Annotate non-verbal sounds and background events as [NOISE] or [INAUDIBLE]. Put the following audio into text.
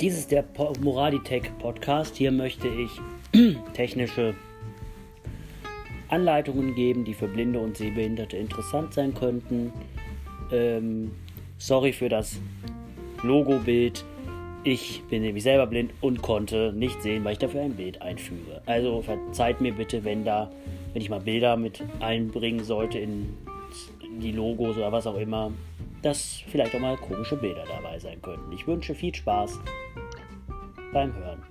Dies ist der Moralitech Podcast. Hier möchte ich [CLEARS THROAT] technische Anleitungen geben, die für Blinde und Sehbehinderte interessant sein könnten. Ähm, sorry für das Logobild. Ich bin nämlich selber blind und konnte nicht sehen, weil ich dafür ein Bild einfüge. Also verzeiht mir bitte, wenn da, wenn ich mal Bilder mit einbringen sollte in die Logos oder was auch immer, dass vielleicht auch mal komische Bilder dabei sein könnten. Ich wünsche viel Spaß beim Hören.